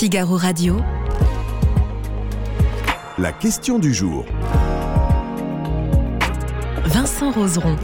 Figaro Radio. La question du jour. Vincent Roseron.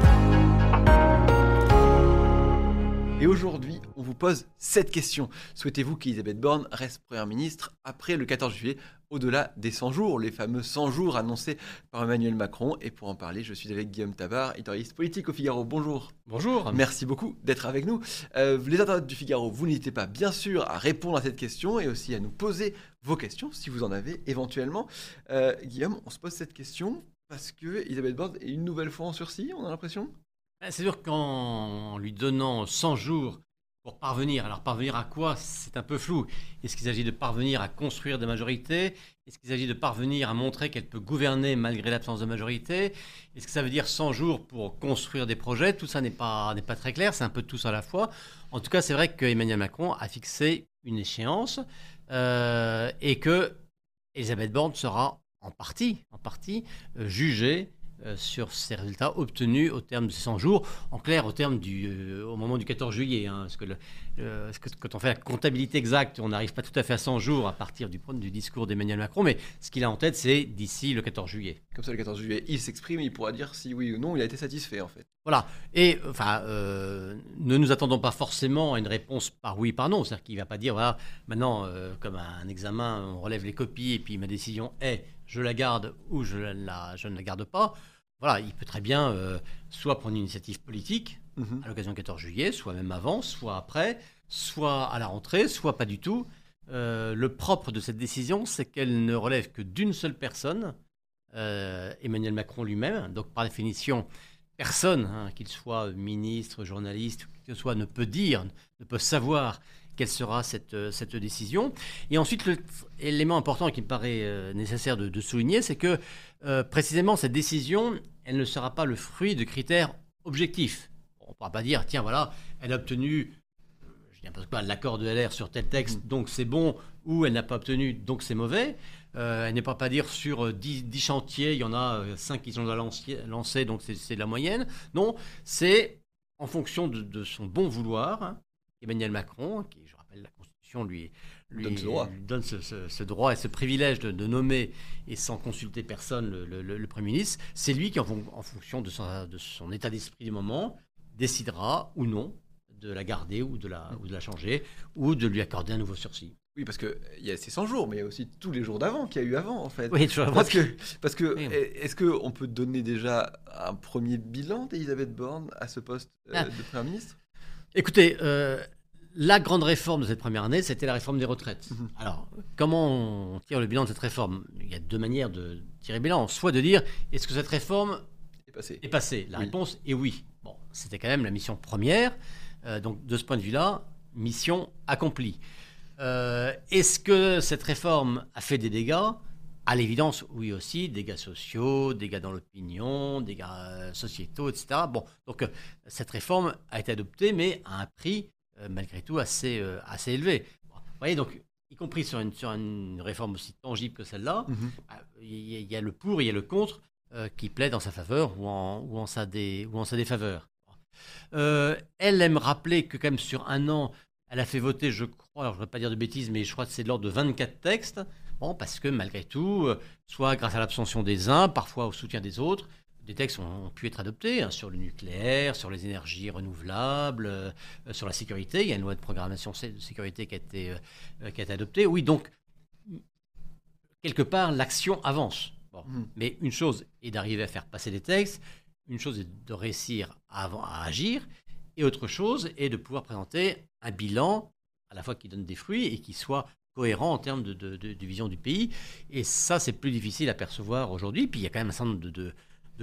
Et aujourd'hui, on vous pose cette question. Souhaitez-vous qu'Elisabeth Borne reste Première ministre après le 14 juillet, au-delà des 100 jours, les fameux 100 jours annoncés par Emmanuel Macron Et pour en parler, je suis avec Guillaume Tabar, éditorialiste politique au Figaro. Bonjour. Bonjour. Merci beaucoup d'être avec nous. Euh, les internautes du Figaro, vous n'hésitez pas, bien sûr, à répondre à cette question et aussi à nous poser vos questions, si vous en avez éventuellement. Euh, Guillaume, on se pose cette question parce que Elisabeth Borne est une nouvelle fois en sursis, on a l'impression? Ah, c'est sûr qu'en lui donnant 100 jours parvenir, alors parvenir à quoi? C'est un peu flou. Est-ce qu'il s'agit de parvenir à construire des majorités? Est-ce qu'il s'agit de parvenir à montrer qu'elle peut gouverner malgré l'absence de majorité? Est-ce que ça veut dire 100 jours pour construire des projets? Tout ça n'est pas, très clair, c'est un peu tous à la fois. En tout cas, c'est vrai qu'Emmanuel Macron a fixé une échéance euh, et que Elisabeth Borne sera en partie, en partie euh, jugée sur ces résultats obtenus au terme de ces 100 jours, en clair au terme du, euh, au moment du 14 juillet. Hein, parce, que quand on fait la comptabilité exacte, on n'arrive pas tout à fait à 100 jours à partir du, du discours d'Emmanuel Macron, mais ce qu'il a en tête, c'est d'ici le 14 juillet. Comme ça, le 14 juillet, il s'exprime, il pourra dire si oui ou non il a été satisfait en fait. Voilà. Et enfin, euh, ne nous attendons pas forcément à une réponse par oui, par non. C'est-à-dire qu'il ne va pas dire voilà, maintenant, comme un examen, on relève les copies et puis ma décision est je la garde ou je, la, je ne la garde pas. Voilà, il peut très bien euh, soit prendre une initiative politique mhm. à l'occasion du 14 juillet, soit même avant, soit après, soit à la rentrée, soit pas du tout. Euh, le propre de cette décision, c'est qu'elle ne relève que d'une seule personne, euh, Emmanuel Macron lui-même. Donc, par définition, personne, hein, qu'il soit ministre, journaliste, que ce soit, ne peut dire, ne peut savoir quelle sera cette, euh, cette décision. Et ensuite, l'élément important qui me paraît euh, nécessaire de, souligner, c'est que euh, précisément cette décision, elle ne sera pas le fruit de critères objectifs. On ne pourra pas dire, tiens, voilà, elle a obtenu je dis pas l'accord de LR sur tel texte, mm. donc c'est bon, ou elle n'a pas obtenu, donc c'est mauvais. elle n'est pas pas dire sur 10, 10, chantiers, il y en a 5 qui sont lancés, donc c'est de la moyenne. Non, c'est en fonction de, son bon vouloir, hein, Emmanuel Macron, qui, lui, lui donne, ce, droit. et ce privilège de, nommer et sans consulter personne le, Premier ministre, c'est lui qui, en, fonction de son, de son état d'esprit du moment, décidera ou non de la garder ou de la, ou de la changer ou de lui accorder un nouveau sursis. Oui, parce qu'il y a ces 100 jours, mais il y a aussi tous les jours d'avant qu'il y a eu avant, en fait. Oui, toujours Parce que, parce que est-ce qu'on peut donner déjà un premier bilan d'Elisabeth Borne à ce poste euh, ah. de Premier ministre? Écoutez, euh, la grande réforme de cette première année, c'était la réforme des retraites. Mhm. Alors, comment on tire le bilan de cette réforme? Il y a deux manières de tirer le bilan. Soit de dire, est-ce que cette réforme est passée, La réponse est oui. Bon, c'était quand même la mission première. Euh, donc, de ce point de vue-là, mission accomplie. Euh, est-ce que cette réforme a fait des dégâts? À l'évidence, oui aussi, dégâts sociaux, dégâts dans l'opinion, dégâts euh, sociétaux, etc. Bon, donc cette réforme a été adoptée, mais à un prix malgré tout assez, assez élevé. vous voyez, donc, y compris sur une, sur une réforme aussi tangible que celle-là, mhm. bah, il y, a le pour, il y a le contre qui plaident en sa faveur ou en, ou en, sa, dé, ou en sa défaveur. elle aime rappeler que quand même sur un an, elle a fait voter, je crois, alors je ne voudrais pas dire de bêtises, mais je crois que c'est de l'ordre de 24 textes. Bon, parce que malgré tout, euh, soit grâce à l'abstention des uns, parfois au soutien des autres, des textes ont, pu être adoptés hein, sur le nucléaire, sur les énergies renouvelables, euh, sur la sécurité. Il y a une loi de programmation de sécurité qui a été, euh, qui a été adoptée. Oui, donc, quelque part, l'action avance. Mmh. Mais une chose est d'arriver à faire passer des textes, une chose est de réussir à, à agir, et autre chose est de pouvoir présenter un bilan à la fois qui donne des fruits et qui soit cohérent en termes de, de, vision du pays. Et ça, c'est plus difficile à percevoir aujourd'hui. Puis il y a quand même un certain nombre de,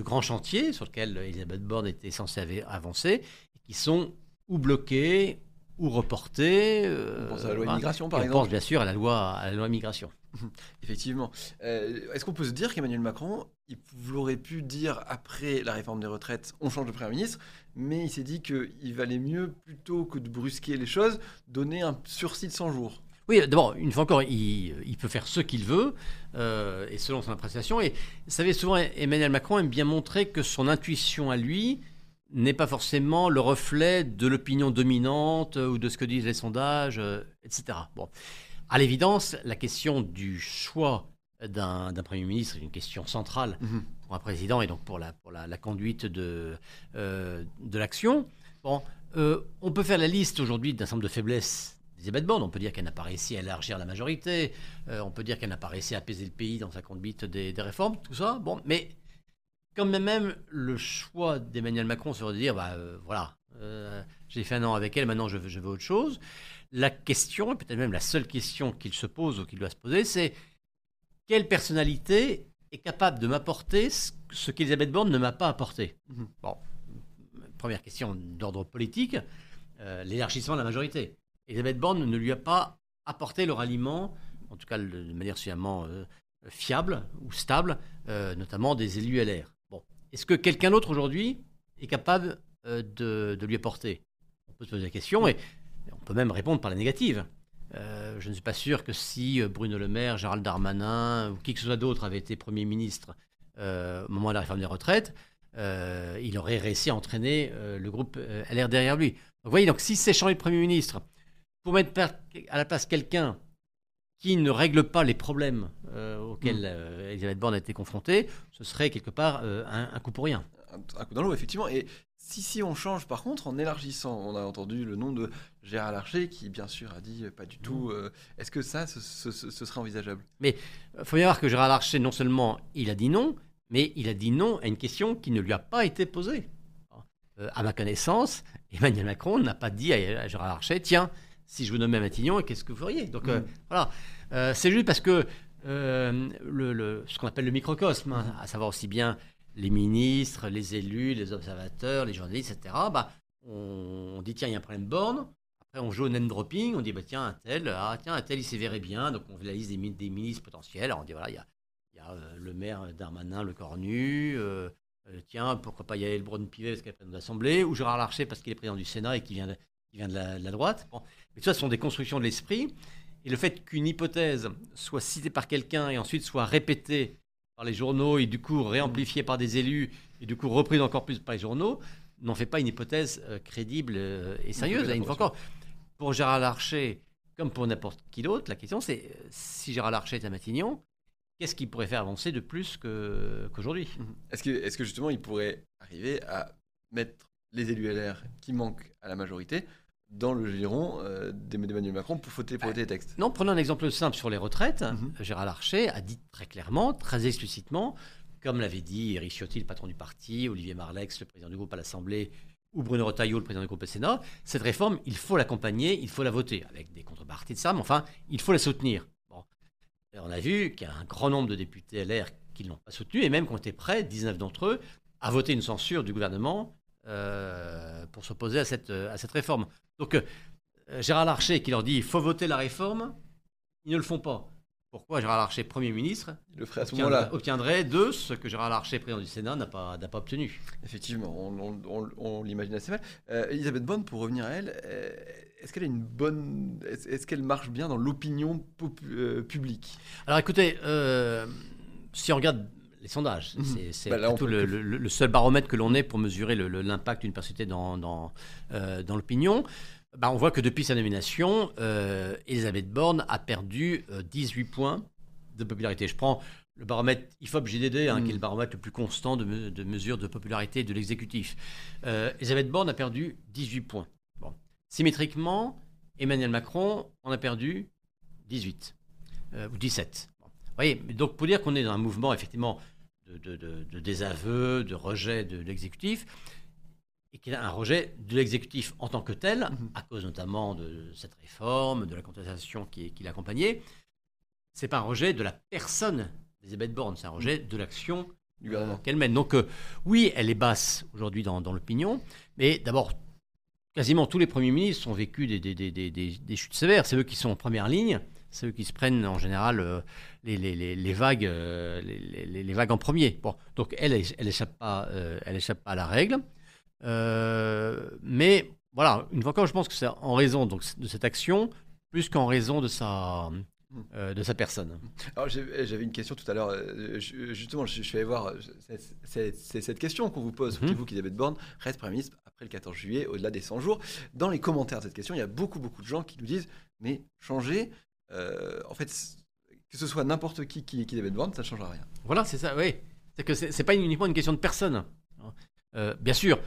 grands chantiers sur lesquels Elisabeth Borne était censée avancer, qui sont ou bloqués ou reportés. Euh, on pense à la loi immigration, par exemple. On pense bien sûr à la loi, à la loi immigration. Effectivement. Euh, est-ce qu'on peut se dire qu'Emmanuel Macron, il aurait pu dire après la réforme des retraites, on change de Premier ministre, mais il s'est dit qu'il valait mieux, plutôt que de brusquer les choses, donner un sursis de 100 jours? Oui, d'abord, une fois encore, il, peut faire ce qu'il veut, euh, et selon son appréciation. Et vous savez, souvent, Emmanuel Macron aime bien montrer que son intuition à lui n'est pas forcément le reflet de l'opinion dominante ou de ce que disent les sondages, euh, etc. Bon. À l'évidence, la question du choix d'un Premier ministre est une question centrale Mhm. pour un président et donc pour la, pour la, la conduite de, euh, de l'action. Bon, euh, on peut faire la liste aujourd'hui d'un certain nombre de faiblesses d'Elisabeth Borne. On peut dire qu'elle n'a pas réussi à élargir la majorité. Euh, on peut dire qu'elle n'a pas réussi à apaiser le pays dans sa conduite des, des réformes, tout ça. Bon, mais quand même, même le choix d'Emmanuel Macron serait de dire, bah, euh, voilà, euh, j'ai fait un an avec elle, maintenant je veux, je veux autre chose. La question, et peut-être même la seule question qu'il se pose ou qu'il doit se poser, c'est quelle personnalité est capable de m'apporter ce, qu'Elisabeth Borne ne m'a pas apporté? Mhm. Bon, première question d'ordre politique, euh, l'élargissement de la majorité. Elisabeth Borne ne lui a pas apporté le ralliement, en tout cas de manière suffisamment euh, fiable ou stable, euh, notamment des élus LR. Bon, est-ce que quelqu'un d'autre aujourd'hui est capable euh, de, lui apporter? On peut se poser la question et on peut même répondre par la négative. Je ne suis pas sûr que si Bruno Le Maire, Gérald Darmanin ou qui que ce soit d'autre avait été Premier ministre au moment de la réforme des retraites, il aurait réussi à entraîner le groupe LR derrière lui. Vous voyez, donc, si c'est changer de Premier ministre pour mettre à la place quelqu'un qui ne règle pas les problèmes euh, auxquels Mm. euh, Elisabeth Borne a été confrontée, ce serait quelque part euh, un, un coup pour rien. un, un coup dans l'eau, effectivement. Et si, si on change, par contre, en élargissant, on a entendu le nom de Gérard Larcher, qui, bien sûr, a dit pas du tout. euh, Est-ce que ça, ce, ce- ce- ce serait envisageable? Il faut bien voir que Gérard Larcher, non seulement il a dit non, mais il a dit non à une question qui ne lui a pas été posée. À ma connaissance, Emmanuel Macron n'a pas dit à à Gérard Larcher, tiens, si je vous nommais Matignon, qu'est-ce que vous feriez Donc euh, Mm. voilà, Euh, c'est juste parce que euh, le, le- ce qu'on appelle le microcosme, hein, à savoir aussi bien les ministres, les élus, les observateurs, les journalistes, etc., bah, on, on dit tiens, il y a un problème borne. Après, on joue au name dropping, on dit bah, tiens, un tel, ah, tiens, un tel, il verrait bien. Donc, on fait la liste des, des ministres potentiels. Alors, on dit voilà, il y a, y euh, le maire Darmanin, le Cornu. euh, euh, tiens, pourquoi pas Yael Braun-Pivet parce qu'elle est présidente de l'Assemblée, ou Gérard Larcher parce qu'il est président du Sénat et qui vient de, qui vient de, la, droite. Mais tout ça, ce sont des constructions de l'esprit. Et le fait qu'une hypothèse soit citée par quelqu'un et ensuite soit répétée par les journaux et du coup réamplifiée par des élus et du coup reprise encore plus par les journaux, n'en fait pas une hypothèse euh, crédible euh, et sérieuse. Une fois encore, pour Gérard Larcher, comme pour n'importe qui d'autre, la question c'est euh, si Gérard Larcher est à Matignon, qu'est-ce qu'il pourrait faire avancer de plus qu'aujourd'hui? Est-ce que, est que justement, il pourrait arriver à mettre les élus LR qui manquent à la majorité dans le giron euh, d'Emmanuel Macron pour voter, pour voter les textes Non, prenons un exemple simple sur les retraites. Mhm. Gérard Larcher a dit très clairement, très explicitement, comme l'avait dit Éric Ciotti, le patron du parti, Olivier Marlex, le président du groupe à l'Assemblée, ou Bruno Retailleau, le président du groupe au Sénat, cette réforme, il faut l'accompagner, il faut la voter, avec des contreparties de ça, mais enfin, il faut la soutenir. Bon. On a vu qu'il y a un grand nombre de députés LR qui ne l'ont pas soutenu, et même qui ont été prêts, 19 d'entre eux, à voter une censure du gouvernement euh, pour s'opposer à cette, à cette réforme. Donc, euh, Gérard Larcher qui leur dit il faut voter la réforme, ils ne le font pas. Pourquoi Gérard Larcher, Premier ministre, Il le ferait à ce obtiendrait, obtiendrait de ce que Gérard Larcher, président du Sénat, n'a pas, n'a pas obtenu Effectivement, on, on- on- on l'imagine assez mal. Euh, Elisabeth Borne, pour revenir à elle, euh, est-ce qu'elle a une bonne, est-ce qu'elle marche bien dans l'opinion euh, publique? Alors écoutez, euh, si on regarde les sondages, Mhm. c'est, Bah le, que- le- le seul baromètre que l'on ait pour mesurer l'impact d'une personnalité dans, dans, euh, dans l'opinion. Bah, on voit que depuis sa nomination, euh, Elisabeth Borne a perdu euh, 18 points de popularité. Je prends le baromètre IFOP-JDD, hein, Mhm. qui est le baromètre le plus constant de, me- de mesure de popularité de l'exécutif. Euh, Elisabeth Borne a perdu 18 points. Bon. Symétriquement, Emmanuel Macron en a perdu 18 euh, ou 17. Bon. Vous voyez, donc pour dire qu'on est dans un mouvement effectivement de, de- de- désaveu, de rejet de l'exécutif, et qu'il y a un rejet de l'exécutif en tant que tel, Mhm. à cause notamment de cette réforme, de la contestation qui, qui l'accompagnait, c'est pas un rejet de la personne d'Elisabeth Borne, c'est un rejet de l'action qu'elle mène. Donc euh, oui, elle est basse aujourd'hui dans, dans l'opinion, mais d'abord, quasiment tous les premiers ministres ont vécu des, des- des- des- des- des chutes sévères. C'est eux qui sont en première ligne, c'est eux qui se prennent en général euh, les, les- les- les vagues, euh, les, vagues en premier. Bon, donc elle, elle échappe pas, euh, elle échappe pas à la règle. Mais voilà, une fois encore, je pense que c'est en raison donc, de cette action plus qu'en raison de sa, euh, de sa personne. Alors j'avais une question tout à l'heure. euh, Justement, je, je suis allé voir. c'est- cette question qu'on vous pose. Mhm. Souhaitez-vous qu'Elisabeth Borne reste Premier ministre après le 14 juillet, au-delà des 100 jours Dans les commentaires de cette question, il y a beaucoup, beaucoup de gens qui nous disent Mais changer, en fait, que ce soit n'importe qui qui Elisabeth Borne, ça ne changera rien. Voilà, c'est ça, oui. C'est que c'est pas uniquement une question de personne. bien sûr,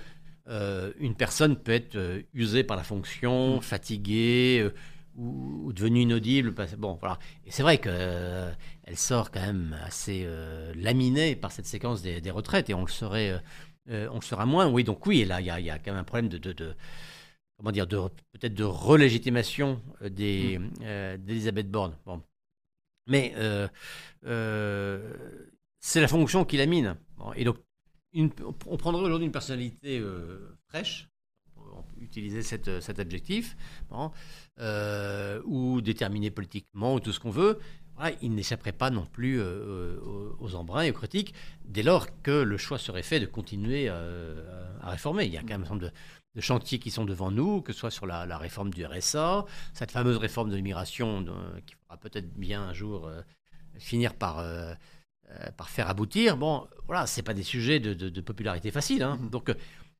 une personne peut être usée par la fonction, mm. fatiguée ou, devenue inaudible. Bon, voilà. Et c'est vrai qu'elle elle sort quand même assez laminée par cette séquence des, retraites, et on le serait euh, on le sera moins. Oui, donc oui, là, il y, a, quand même un problème de, comment dire, de, peut-être de relégitimation euh, des, mm. euh, d'Elisabeth Borne. Bon. Mais c'est la fonction qui la mine. et donc, on prendrait aujourd'hui une personnalité fraîche, on peut utiliser cet adjectif, ou déterminée politiquement, ou tout ce qu'on veut il n'échapperait pas non plus euh, aux embruns et aux critiques dès lors que le choix serait fait de continuer euh, à réformer. Il y a quand même un certain nombre de, chantiers qui sont devant nous, que ce soit sur la, réforme du RSA, cette fameuse réforme de l'immigration qui pourra peut-être bien un jour euh, finir par, par faire aboutir. Bon, voilà, ce pas des sujets de, popularité facile. Hein. Mmh. Donc,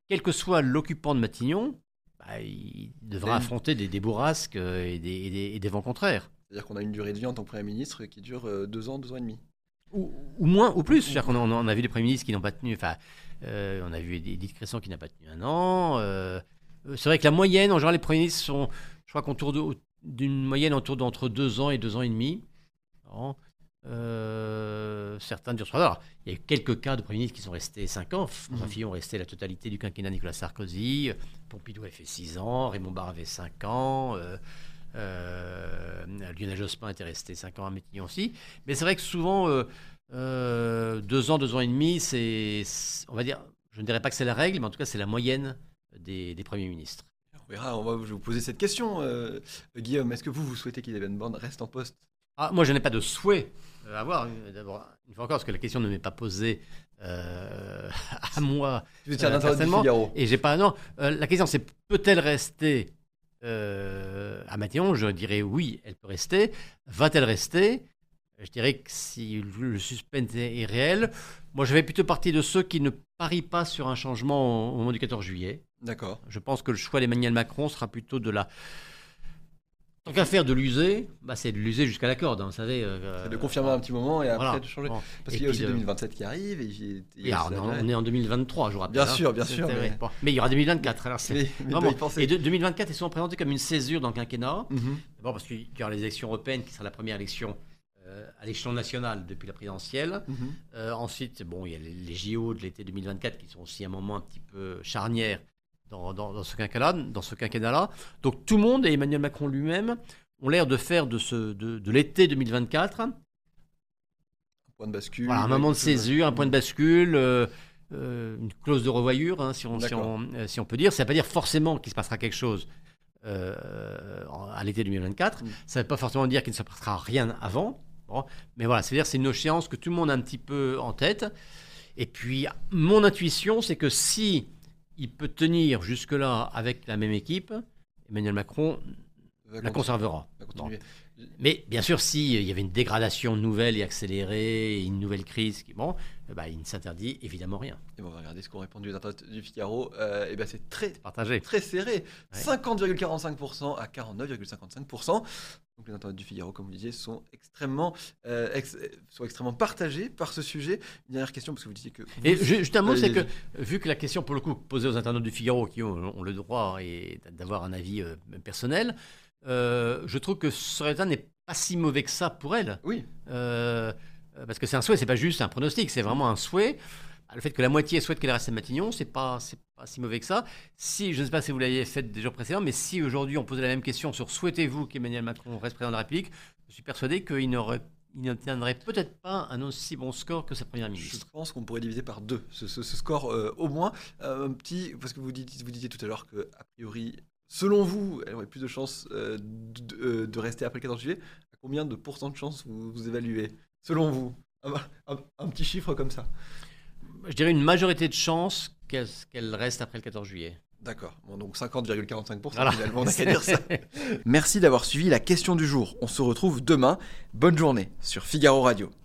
quel que soit l'occupant de Matignon, bah, il devra affronter des, des bourrasques et des vents contraires. C'est-à-dire qu'on a une durée de vie en tant que Premier ministre qui dure euh, deux ans, deux ans et demi. Ou, moins, ou plus. C'est-à-dire qu'on a, on a, vu des Premiers ministres qui n'ont pas tenu. Enfin, euh, on a vu Edith Cresson qui n'a pas tenu un an. Euh, c'est vrai que la moyenne, en général, les Premiers ministres sont, je crois qu'on tourne d'une moyenne autour d'entre deux ans et deux ans et demi. certains durent trois ans. il y a eu quelques cas de Premiers ministres qui sont restés cinq ans. François mmh. Fillon resté la totalité du quinquennat Nicolas Sarkozy. Pompidou a fait six ans. Raymond Barre avait cinq ans. Euh, Lionel Jospin était resté 5 ans à Métillon aussi. Mais c'est vrai que souvent, euh, euh, deux ans, deux ans et demi, c'est, on va dire, je ne dirais pas que c'est la règle, mais en tout cas, c'est la moyenne des, premiers ministres. On verra, on va vous poser cette question. Guillaume, est-ce que vous, vous souhaitez qu'Yves Borne reste en poste? Ah, Moi, je n'ai pas de souhait à avoir. D'abord, une fois encore, parce que la question ne m'est pas posée à moi. Tu veux dire Figaro? Et j'ai pas. Non, la question, c'est peut-elle rester euh, à Matignon, je dirais oui, elle peut rester. Va-t-elle rester? Je dirais que si le suspense est réel, moi je vais plutôt partir de ceux qui ne parient pas sur un changement au moment du 14 juillet. D'accord. Je pense que le choix d'Emmanuel Macron sera plutôt de la Tant qu'à faire de l'user, bah c'est de l'user jusqu'à la corde, hein, vous savez. Euh, c'est de confirmer un petit moment et après de changer. Parce qu'il y a aussi 2027 euh, qui arrive. Et, on, est en 2023, je vous rappelle. Bien sûr, bien sûr. Mais... il y aura 2024. Alors c'est Et 2024 ils sont présentés comme une césure dans le quinquennat. Mhm. D'abord parce qu'il y aura les élections européennes qui sera la première élection euh, à l'échelon national depuis la présidentielle. Mhm. ensuite, bon, il y a les, les JO de l'été 2024 qui sont aussi un moment un petit peu charnière dans, ce quinquennat, dans ce quinquennat-là. Donc tout le monde et Emmanuel Macron lui-même ont l'air de faire de, ce, de, l'été 2024 un point de bascule, un moment de césure, un point de bascule, euh, euh, une clause de revoyure, hein, si, on, euh, si, on, peut dire. Ça ne veut pas dire forcément qu'il se passera quelque chose à l'été 2024. Mm. Ça ne veut pas forcément dire qu'il ne se passera rien avant. Mais voilà, c'est-à-dire c'est une échéance que tout le monde a un petit peu en tête. Et puis, mon intuition, c'est que si il peut tenir jusque-là avec la même équipe, Emmanuel Macron la conservera. Mais bien sûr, s'il y avait une dégradation nouvelle et accélérée, une nouvelle crise, bon, bah, il ne s'interdit évidemment rien. Et on va regarder ce qu'ont répondu les internautes du Figaro. Euh, et ben c'est très, Partagé. très serré. 50,45% à 49,55%. Donc les internautes du Figaro, comme vous disiez, sont extrêmement, euh, sont extrêmement partagés par ce sujet. Une dernière question, parce que vous disiez que... et juste un mot, c'est que vu que la question, pour le coup, posée aux internautes du Figaro, qui ont, le droit d'avoir un avis euh, personnel, je trouve que Soretta n'est pas si mauvais que ça pour elle. Oui. Euh, parce que c'est un souhait, c'est pas juste un pronostic, c'est vraiment un souhait. Le fait que la moitié souhaite qu'elle reste à Matignon, c'est pas, c'est pas si mauvais que ça. Si, je ne sais pas si vous l'aviez fait des jours précédents, mais si aujourd'hui on posait la même question sur souhaitez-vous qu'Emmanuel Macron reste président de la République, je suis persuadé qu'il n'aurait n'obtiendrait peut-être pas un aussi bon score que sa première ministre. Je pense qu'on pourrait diviser par deux ce, score euh, au moins. Euh, un petit, parce que vous, disiez tout à l'heure que, priori, selon vous, elle aurait plus de chances de, rester après le 14 juillet. À combien de pourcents de chances vous évaluez selon vous? Un, petit chiffre comme ça Je dirais une majorité de chances qu'elle reste après le 14 juillet. D'accord. Bon, donc 50,45% finalement, on a qu'à dire ça. Merci d'avoir suivi la question du jour. On se retrouve demain. Bonne journée sur Figaro Radio.